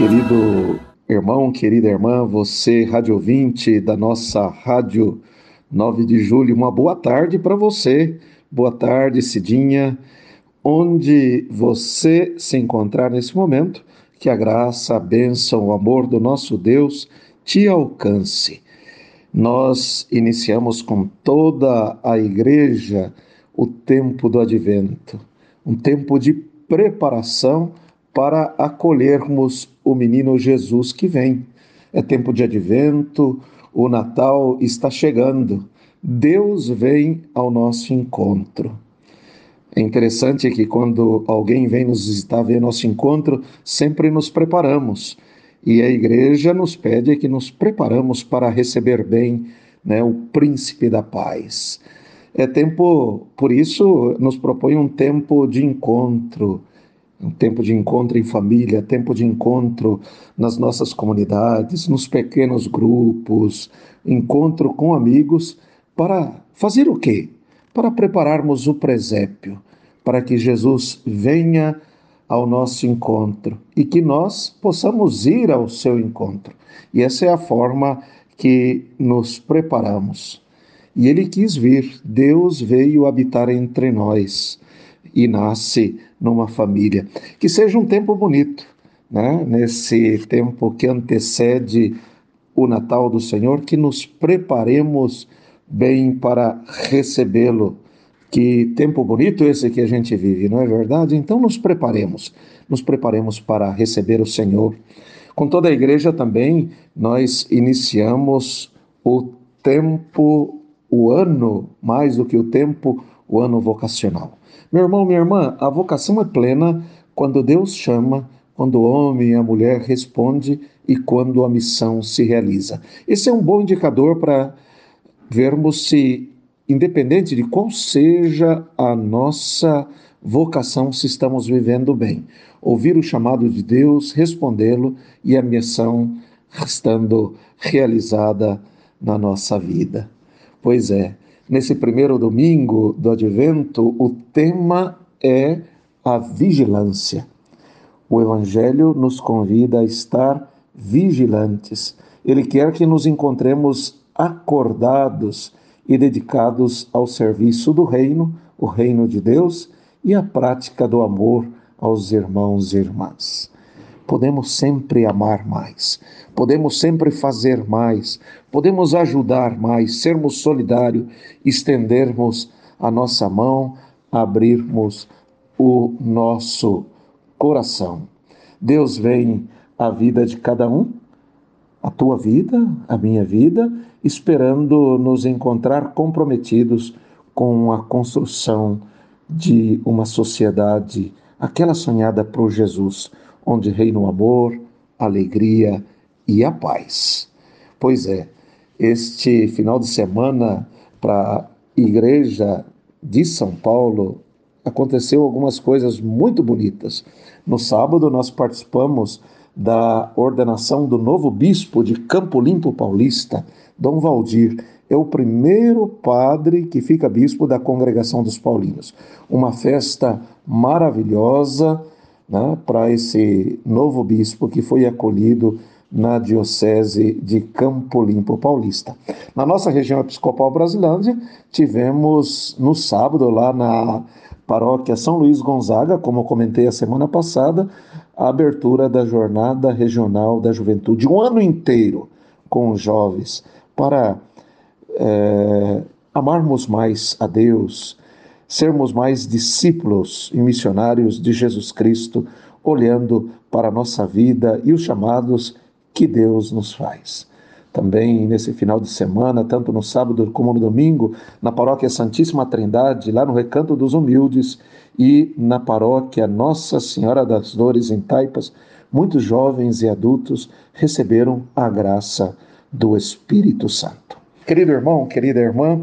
Querido irmão, querida irmã, você, rádio ouvinte da nossa Rádio 9 de Julho, uma boa tarde para você. Boa tarde, Cidinha. Onde você se encontrar nesse momento, que a graça, a bênção, o amor do nosso Deus te alcance. Nós iniciamos com toda a igreja o tempo do advento, um tempo de preparação para acolhermos o menino Jesus que vem. É tempo de advento, o Natal está chegando. Deus vem ao nosso encontro. É interessante que quando alguém vem nos visitar, ver nosso encontro, sempre nos preparamos. E a igreja nos pede que nos preparamos para receber bem né, o príncipe da paz. É tempo, por isso, nos propõe um tempo de encontro, um tempo de encontro em família, tempo de encontro nas nossas comunidades, nos pequenos grupos, encontro com amigos, para fazer o quê? Para prepararmos o presépio, para que Jesus venha ao nosso encontro e que nós possamos ir ao seu encontro. E essa é a forma que nos preparamos. E ele quis vir, Deus veio habitar entre nós e nasce numa família. Que seja um tempo bonito, né? nesse tempo que antecede o Natal do Senhor, que nos preparemos bem para recebê-lo. Que tempo bonito esse que a gente vive, não é verdade? Então nos preparemos, nos preparemos para receber o Senhor. Com toda a igreja também, nós iniciamos o tempo, o ano, mais do que o tempo, o ano vocacional. Meu irmão, minha irmã, a vocação é plena quando Deus chama, quando o homem e a mulher responde e quando a missão se realiza. Esse é um bom indicador para vermos se, independente de qual seja a nossa vocação, se estamos vivendo bem. Ouvir o chamado de Deus, respondê-lo e a missão estando realizada na nossa vida. Pois é, Nesse primeiro domingo do advento, o tema é a vigilância. O Evangelho nos convida a estar vigilantes. Ele quer que nos encontremos acordados e dedicados ao serviço do Reino, o Reino de Deus, e à prática do amor aos irmãos e irmãs podemos sempre amar mais, podemos sempre fazer mais, podemos ajudar mais, sermos solidários, estendermos a nossa mão, abrirmos o nosso coração. Deus vem à vida de cada um, a tua vida, a minha vida, esperando nos encontrar comprometidos com a construção de uma sociedade, aquela sonhada por Jesus onde reina o amor, a alegria e a paz. Pois é, este final de semana para a Igreja de São Paulo aconteceu algumas coisas muito bonitas. No sábado nós participamos da ordenação do novo bispo de Campo Limpo Paulista, Dom Valdir. É o primeiro padre que fica bispo da congregação dos paulinos. Uma festa maravilhosa né, para esse novo bispo que foi acolhido na Diocese de Campo Limpo Paulista. Na nossa região episcopal Brasilândia, tivemos no sábado, lá na paróquia São Luís Gonzaga, como comentei a semana passada, a abertura da Jornada Regional da Juventude, um ano inteiro com os jovens, para é, amarmos mais a Deus, sermos mais discípulos e missionários de Jesus Cristo, olhando para a nossa vida e os chamados que Deus nos faz. também nesse final de semana, tanto no sábado como no domingo, na paróquia Santíssima Trindade, lá no Recanto dos Humildes, e na paróquia Nossa Senhora das Dores em Taipas, muitos jovens e adultos receberam a graça do Espírito Santo. Querido irmão, querida irmã,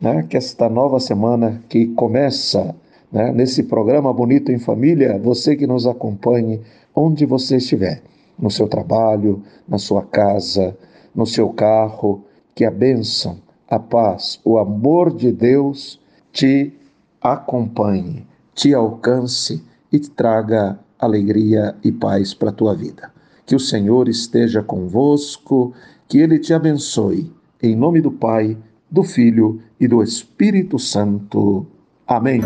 né, que esta nova semana que começa né, nesse programa Bonito em Família, você que nos acompanhe onde você estiver, no seu trabalho, na sua casa, no seu carro, que a bênção, a paz, o amor de Deus te acompanhe, te alcance e te traga alegria e paz para a tua vida. Que o Senhor esteja convosco, que Ele te abençoe. Em nome do Pai, do Filho e do Espírito Santo. Amém.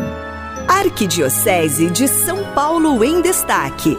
Arquidiocese de São Paulo em Destaque.